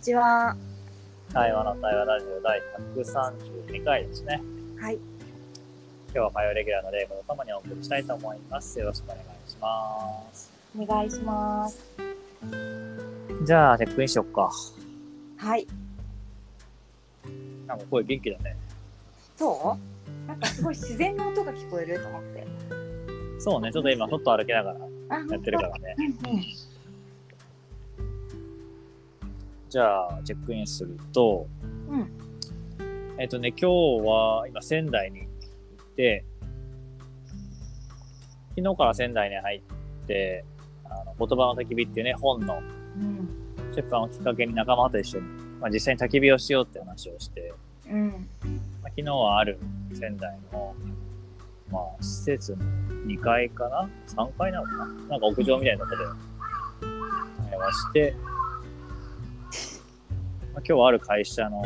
ちは。対話の対話ラジオ第132回ですね。はい。今日は火曜レギュラーのレイムとともにお送りしたいと思います。よろしくお願いします。お願いします。じゃあ、チェックインしよっか。はい。なんか声元気だね。そう？なんかすごい自然の音が聞こえると思って。そうね、ちょっと今、外歩きながらあ、やってるからね。うんうん。じゃあ、チェックインすると、うんえっ、とね、今日は今仙台に行って、昨日から仙台に入って、あの言葉の焚き火っていうね、本のうん。出版をきっかけに仲間と一緒に、まあ、実際に焚き火をしようって話をして、うん。まあ、昨日はある仙台の、まあ、施設の2階かな ?3 階なのかな？なんか屋上みたいなところで会話して、まあ、今日はある会社の、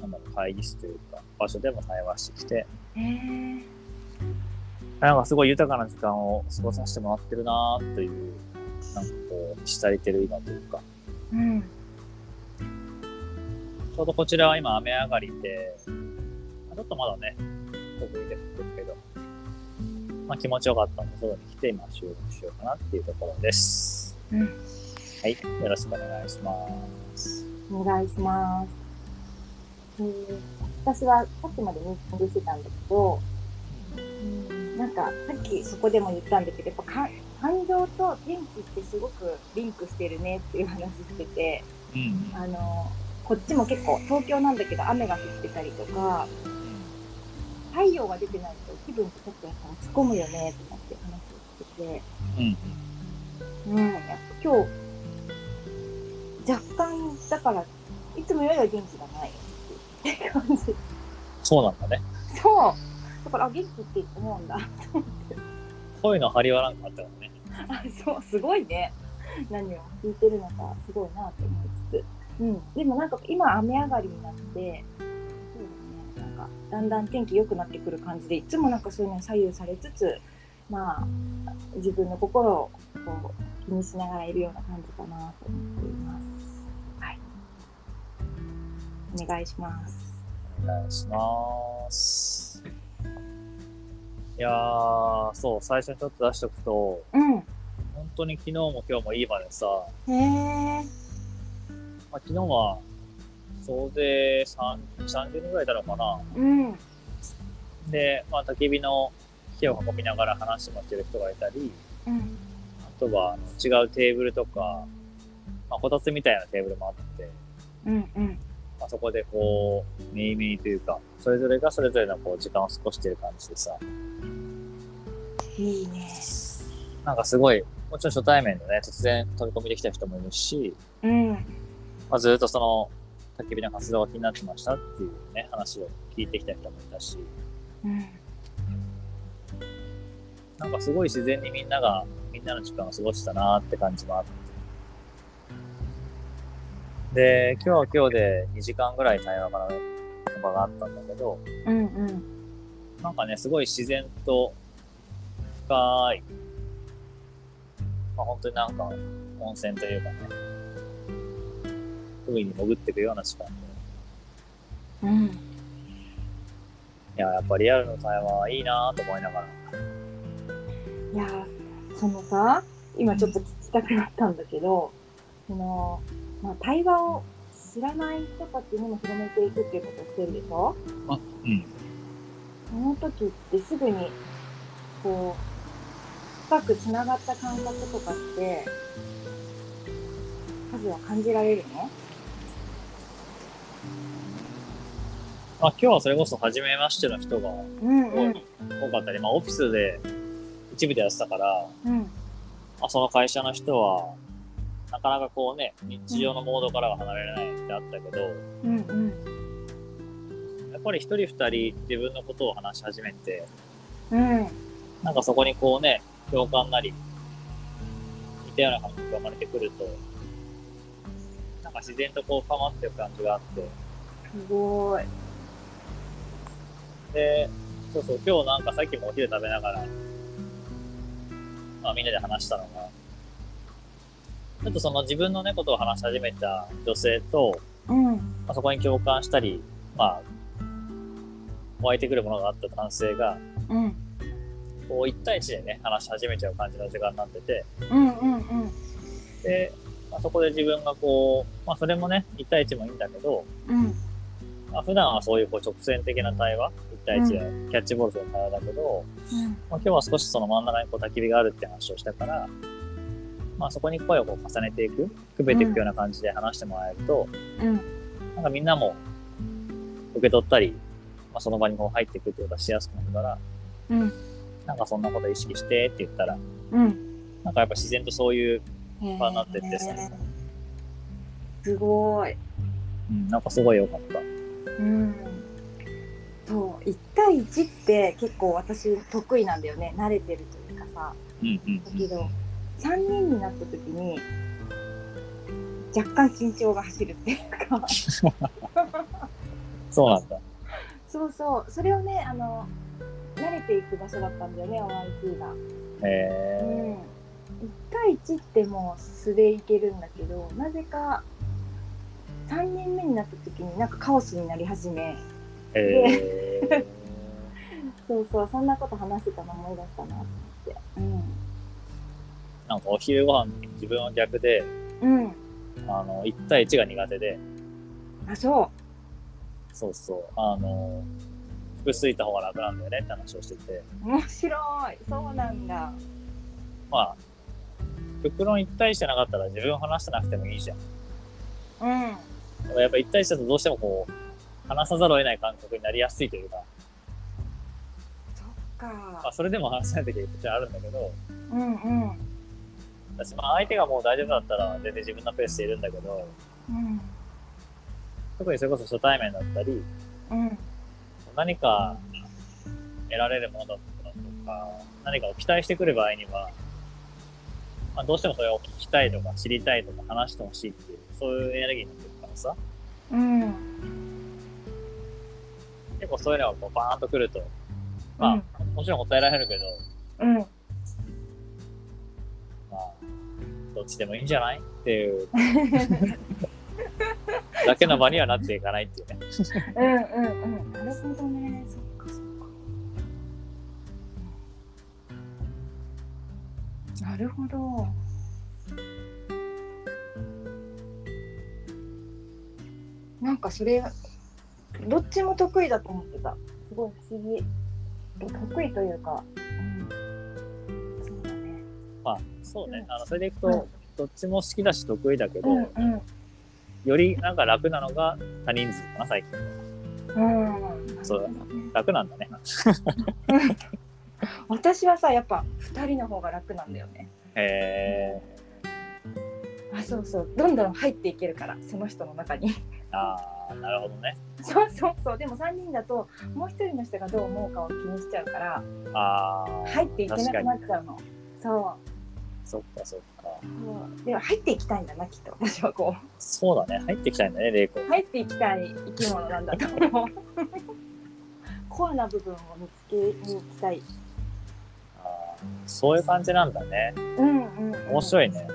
なんだろう、会議室というか、場所でも対話してきて、へえ。なんかすごい豊かな時間を過ごさせてもらってるなーという、なんかこう、したりてる今というか、うん。ちょうどこちらは今雨上がりで、まあちょっとまだね、小降りで降ってるけど、まあ気持ちよかったんで、外に来て今収録しようかなっていうところです。うん。はい、よろしくお願いします。お願いします。えー、私はさっきまでミーティングしてたんだけど、うん、なんかさっきそこでも言ったんだけど、やっぱか感情と天気ってすごくリンクしてるねっていう話してて、うん。あの、こっちも結構東京なんだけど雨が降ってたりとか、太陽が出てないと気分ってちょっとやっぱ落ち込むよねとかって話をしてて、うん。うん、やっぱ今日、若干、だから、いつもよりは元気がないって感じ。そうなんだね。そう。だから、あ、元気って思うんだ。声の張りはなんかあったからね。あ、そう、すごいね。何を聞いてるのか、すごいなって思いつつ。うん。でもなんか、今雨上がりになって、そうだね。なんか、だんだん天気良くなってくる感じで、いつもなんかそういうのに左右されつつ、まあ、自分の心をこう気にしながらいるような感じかなと思っています。はい。お願いします。お願いします。いやー、そう、最初にちょっと出しとくと、うん。本当に昨日も今日もいい場でさ、へえ。まあ、昨日は総勢3 30人ぐらいいたのかな。うん。で、まあ、焚き火の火を囲みながら話もしてる人がいたり、うん。あとはあの違うテーブルとか、まあ、こたつみたいなテーブルもあって、うん。うん。まあ、そこでこう、めいめいというか、それぞれがそれぞれのこう時間を過ごしてる感じでさ、いいね。なんかすごい、もちろん初対面でね、突然飛び込みできた人もいるし、うん。まあ、ずっとその、焚き火の活動が気になってましたっていうね、話を聞いてきた人もいたし、うん。なんかすごい自然にみんなが、みんなの時間を過ごしたなーって感じもあって。で、今日は今日で2時間ぐらい対話からの場があったんだけど、うん。うん。なんかね、すごい自然と深い、まあ本当になんか温泉というかね、海に潜っていくような時間で。うん。いや、やっぱリアルの対話はいいなと思いながら。いやーそのさ今ちょっと聞きたくなったんだけどその、まあ、対話を知らない人たちにも広めていくっていうことをしてるでしょ？あ、うん。その時ってすぐにこう深くつながった感覚とかって数は感じられるの？まあ今日はそれこそ初めましての人が多かったり、まあオフィスで一部でやってたから、うん。まあ、その会社の人は、なかなかこうね、日常のモードからは離れられないってあったけど、うんうん。やっぱり一人二人自分のことを話し始めて、うん。なんかそこにこうね、共感なり、似たような感覚が生まれてくると、なんか自然とこう深まっていく感じがあって、すごい。で、そうそう、今日なんかさっきもお昼食べながら、まあみんなで話したのが、ちょっとその自分のね、ことを話し始めた女性と、うん。まあ、そこに共感したり、まあ、湧いてくるものがあった男性が、うん。こう、一対一でね、話し始めちゃう感じの時間になってて、うんうんうん。で、まあ、そこで自分がこう、まあ、それもね、一対一もいいんだけど、うん。まあ、普段はそういうこう直線的な対話、一対一でキャッチボールする対話だけど、まあ、今日は少しその真ん中にこう焚き火があるって話をしたから、まあ、そこに声をこう重ねていく、くべていくような感じで話してもらえると、うん。なんかみんなも受け取ったり、まあ、その場にこう入っていくってことがしやすくなるから、うん。なんかそんなこと意識してって言ったら、うん。なんかやっぱ自然とそういう、場になってってさへーすごい。うん、なんかすごい良かった。うん。そう、一対一って結構私得意なんだよね。慣れてるというかさ。うんうんだけど、三人になった時に、若干緊張が走るっていうか。そうなんだ。そうそう、それをね、あの、慣れていく場所だったんだよね、OIT が。へーうん。1対1ってもう素でいけるんだけど、なぜか3人目になった時になんかカオスになり始め、へー そうそう、そんなこと話してたの思い出したなと思って。なんかお昼ご飯自分は逆で、うん。うん。あの、1対1が苦手で、あ、そそうそう、あの、複数いた方が楽なんだよねって話をしてて、う。面白い。そうなんだ。まあ、極論1対1じゃなかったら自分話してなくてもいいじゃん。うん。やっぱ1対1だとどうしてもこう、話さざるを得ない感覚になりやすいというか、そっかまあ、。それでも話さないときはあるんだけど、うんうん。私まあ相手がもう大丈夫だったら全然自分のペースでいるんだけど、うん。特にそれこそ初対面だったり、うん。何か得られるものだったとか、何かを期待してくる場合には、まあ、どうしてもそれを聞きたいとか知りたいとか話してほしいっていう、そういうエネルギーになってるからさ、うん。結構そういうのがこうバーンと来ると、まあ、もちろん答えられるけど、うん。どっちでもいいんじゃない？っていう、だけの場にはなっていかないっていうね。うんうんうん。なるほどね。そっかそっか。なるほど。なんかそれ、どっちも得意だと思ってた。すごい不思議。得意というか。うん。そうだね。まあ、の、それでいくうんと、どっちも好きだし得意だけど、うんうん。よりなんか楽なのが多人数かな、最近。うん。そうだな楽なんだね。私はさ、やっぱ二人の方が楽なんだよね。へあ、そうそう。どんどん入っていけるから、その人の中に。ー。ああ、なるほどね。そうそうそう。でも3人だと、もう一人の人がどう思うかを気にしちゃうから、ああ。入っていけなくなっちゃうの。そそっかそっか。でも入っていきたいんだな、きっと。私はこそうだね。入ってきたいんだね、玲子う。。入っていきたい生き物なんだと思う。コアな部分を見つけに行きたい。あーそういう感じなんだね。うんうん、うん。面白いね。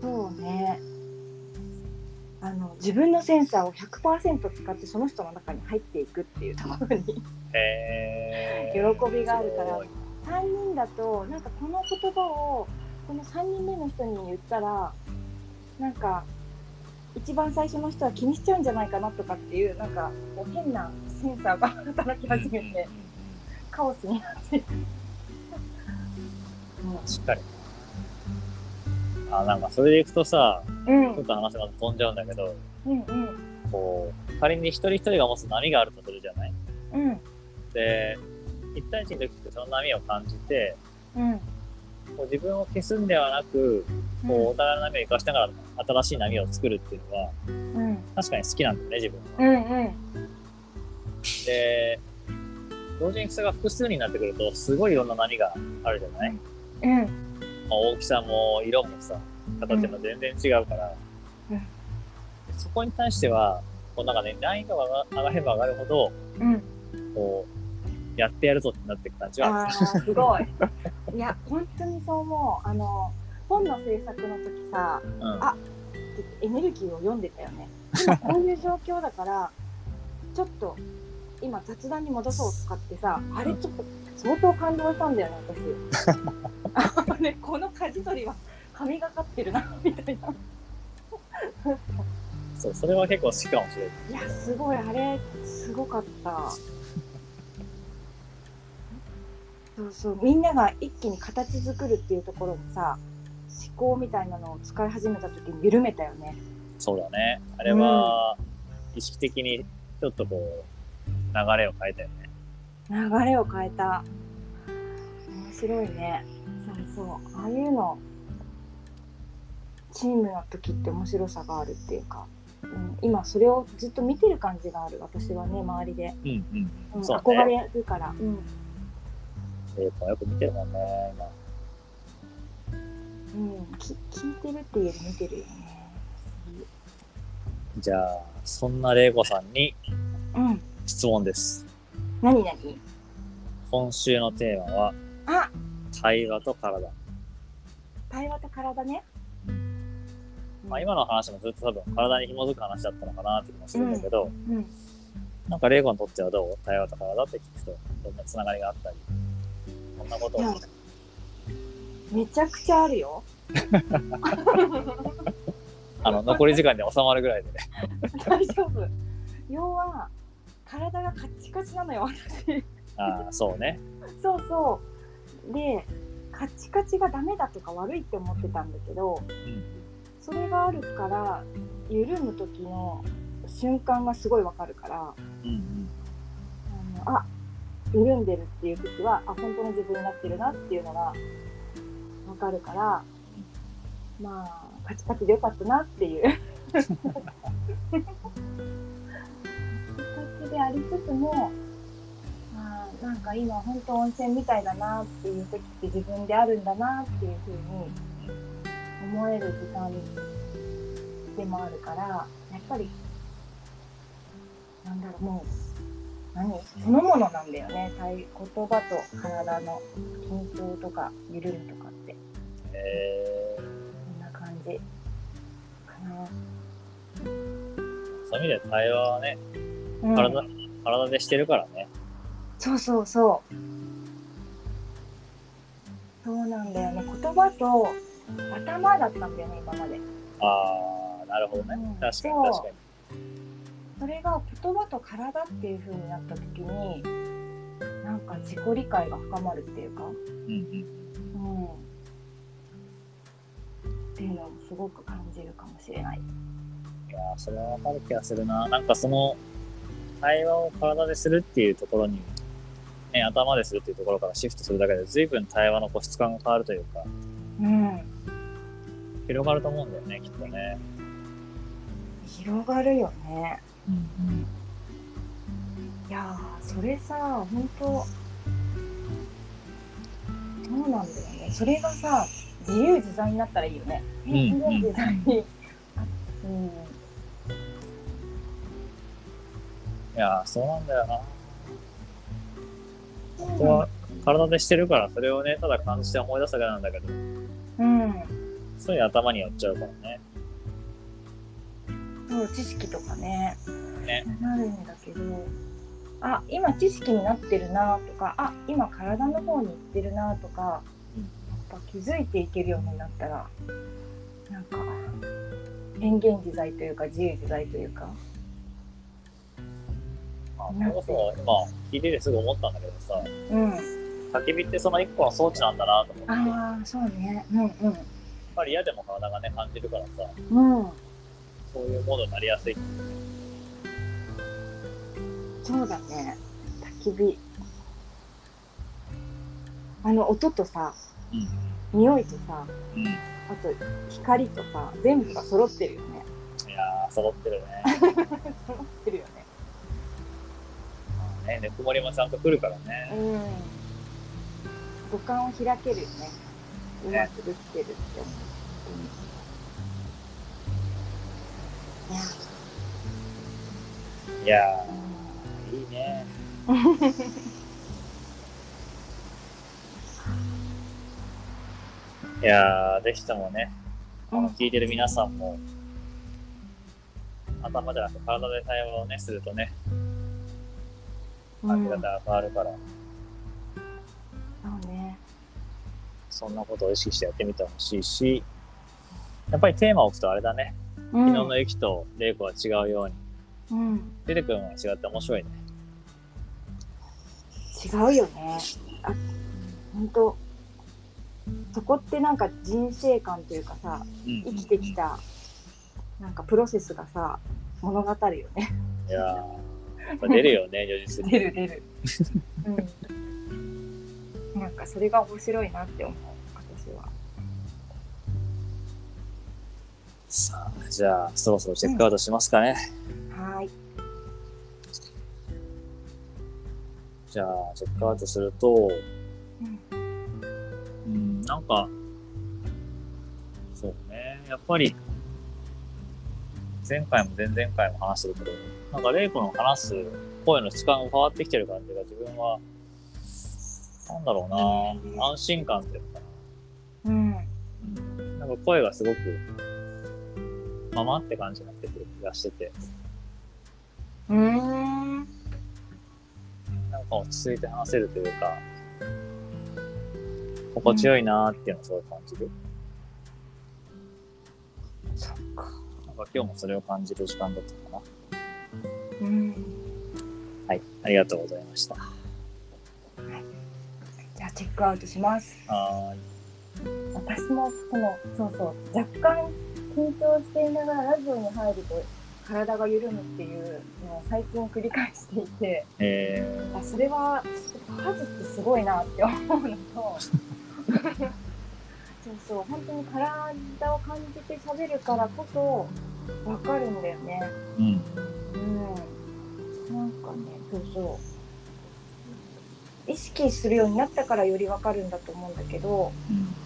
そうね。あの自分のセンサーを100%使ってその人の中に入っていくっていうところにへ喜ー。びがあるからすごい3人だとなんかこの言葉をこの3人目の人に言ったらなんか一番最初の人は気にしちゃうんじゃないかなとかっていうなんかこう変なセンサーが働き始めてカオスになって。いく。確かに。あ、なんかそれでいくとさ、うん。ちょっと話また飛んじゃうんだけど、うんうん。こう、仮に一人一人が持つ波があるとするじゃない？うん。で、一対一の時ってその波を感じて、うんこう自分を消すんではなく、こう、お互いの波を生かしながら新しい波を作るっていうのは、うん。確かに好きなんだよね、自分は。うんうん。で、同時にそれが複数になってくると、すごいいろんな波があるじゃない、まうん。あ、大きさも色もさ、形も全然違うから、うん。そこに対しては、こうなんかね、難易度が上がれば上がるほど、うん。こう、やってやるぞってなっていく感じはすごい。いや、本当にそう思う。あの、本の制作の時さうん。あエネルギーを読んでたよね今こういう状況だから ちょっと今雑談に戻そうとかってさあれちょっと相当感動したんだよね私あれこの舵取りは神がかってるなみたいなそう、それは結構好きかもしれない。いやすごいあれすごかったそうそう。みんなが一気に形作るっていうところにさ思考みたいなのを使い始めた時に緩めたよね。そうだね。あれは、意識的にちょっとこう、流れを変えたよね。流れを変えた。面白いね。そうそう。ああいうのチームの時って面白さがあるっていうか、うん、今それをずっと見てる感じがある私はね周りで、うんうん。うん。憧れるから、うんやっぱよく見てるもん。ね、今。うん、き聞いてるっていうより見てるよね。じゃあ、そんな玲子さんにうん質問です。何何？今週のテーマは、あ！対話と体。対話と体ね、まあ、今の話もずっと多分体に紐づく話だったのかなって気もするんだけど、うん。なんか玲子にとってはどう？対話と体って聞くと、どんなつながりがあったり、こんなことめちゃくちゃあるよ あの、残り時間で収まるぐらいでね。大丈夫要は体がカッチカチなのよ私ああ、そうね。そうそうでカチカチがダメだとか悪いって思ってたんだけどうん。それがあるから緩む時の瞬間がすごいわかるからうんうん。あのあ緩んでるっていう時はあ本当の自分になってるなっていうのがわかるからまあカチカチでよかったなっていう。カチカチでありつつもまあなんか今本当温泉みたいだなっていう時って自分であるんだなっていうふうに思える時間でもあるからやっぱりなんだろうもう何？そのものなんだよね。対言葉と体の緊張とか緩みとかって。えこんな感じ。かな、ー、そういう意味で対話はね、うん。体、体でしてるからね。そうそうそう。そうなんだよね。言葉と頭だったんだよね今まで。ああ、なるほどね。うん。確かに確かに。それが言葉と体っていう風になった時になんか自己理解が深まるっていうかうんうん。うんっていうのもすごく感じるかもしれないいやーそれはわかる気がするな。なんかその、対話を体でするっていうところに、ね、頭でするっていうところからシフトするだけで、随分対話のこう質感が変わるというか、うん広がると思うんだよね、きっとね。広がるよねうんいやーそれさ本当そうなんだよね。それがさ自由自在になったらいいよね。ん。変然自在に、あうん。いやーそうなんだよな。本当は体でしてるから、それをね、ただ感じて思い出すだけなんだけど、うん。そういう頭に寄っちゃうからね。そう知識とかねねなるんだけどあ今知識になってるなとかあ今体の方に行ってるなとか、うんやっぱ気づいていけるようになったらなんか変幻自在というか自由自在というか。まあ、それこそ今、聞いててすぐ思ったんだけどさ、うん。焚き火ってその一個の装置なんだなと思って、やっああそうね。うんうん。ぱり嫌でも体がね、感じるからさ、うん。そういうモードになりやすい。そうだね。焚き火。あの音とさうん。匂いとさうん。いあと光とさ全部が揃ってるよね。やー、揃ってるね。揃ってるよね。まあね、ぬくもりもちゃんと来るからね。うん。五感を開けるよね。うまくできてるって思う、いやうん、いやー、いいね。ー いやー、ぜひともね、あうん。の聞いてる皆さんも、頭じゃなくて体で対話をね、するとね、うん。感じ方が変わるから、そうね。そんなことを意識してやってみてほしいし、やっぱりテーマを置くとあれだね、うん。昨日のゆきと玲子は違うように、うん、出てくるのが違って面白いね。違うよね。あ、本当。そこってなんか人生観というかさ、うん生きてきた。なんかプロセスがさ、物語るよね。いやー、出るよね、如実に。出る出る。うん。なんかそれが面白いなって思う。私は。さあ、じゃあ、そろそろチェックアウトしますかね。はーじゃあ、チェックアウトすると、うんうん、なんか、そうね、やっぱり、前回も前々回も話してるけど、なんか、玲子の話す声の質感が変わってきてる感じが自分は、なんだろうな、安心感っていうのかうん。な。うん、なんか声がすごく、ままって感じになってくる気がしてて、うーん。落ち着いて話せるというか、心地よいなーっていうのをすごい感じる。そっか。なんか今日もそれを感じる時間だったかな。うん。はい、ありがとうございました。じゃあチェックアウトします。は私もそのそうそう若干緊張していながらラジオに入ると体が緩むっていうのを最近繰り返していて。えあそれは数ってすごいなって思うのと そうそう本当に体を感じて喋るからこそわかるんだよね。ー、うん。うん、なんかねそうそう意識するようになったからよりわかるんだと思うんだけどうん。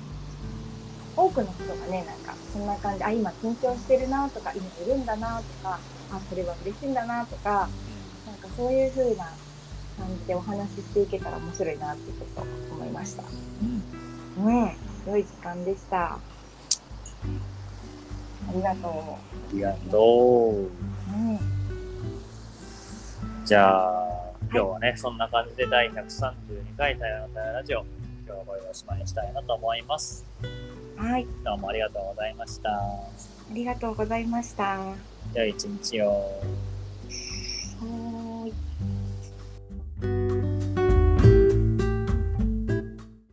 多くの人がねなんかそんな感じあ今緊張してるなとか今いるんだなとかあそれは嬉しいんだなとかなんかそういう風な感じでお話ししていけたら面白いなってちょっと思いましたうん。うん良い時間でしたありがとうありがとう。うんじゃあ、今日はね、そんな感じで第132回対話の対話ラジオ、今日はこれでおしまいにしたいなと思います。はいどうもありがとうございました。ありがとうございました良い一日を。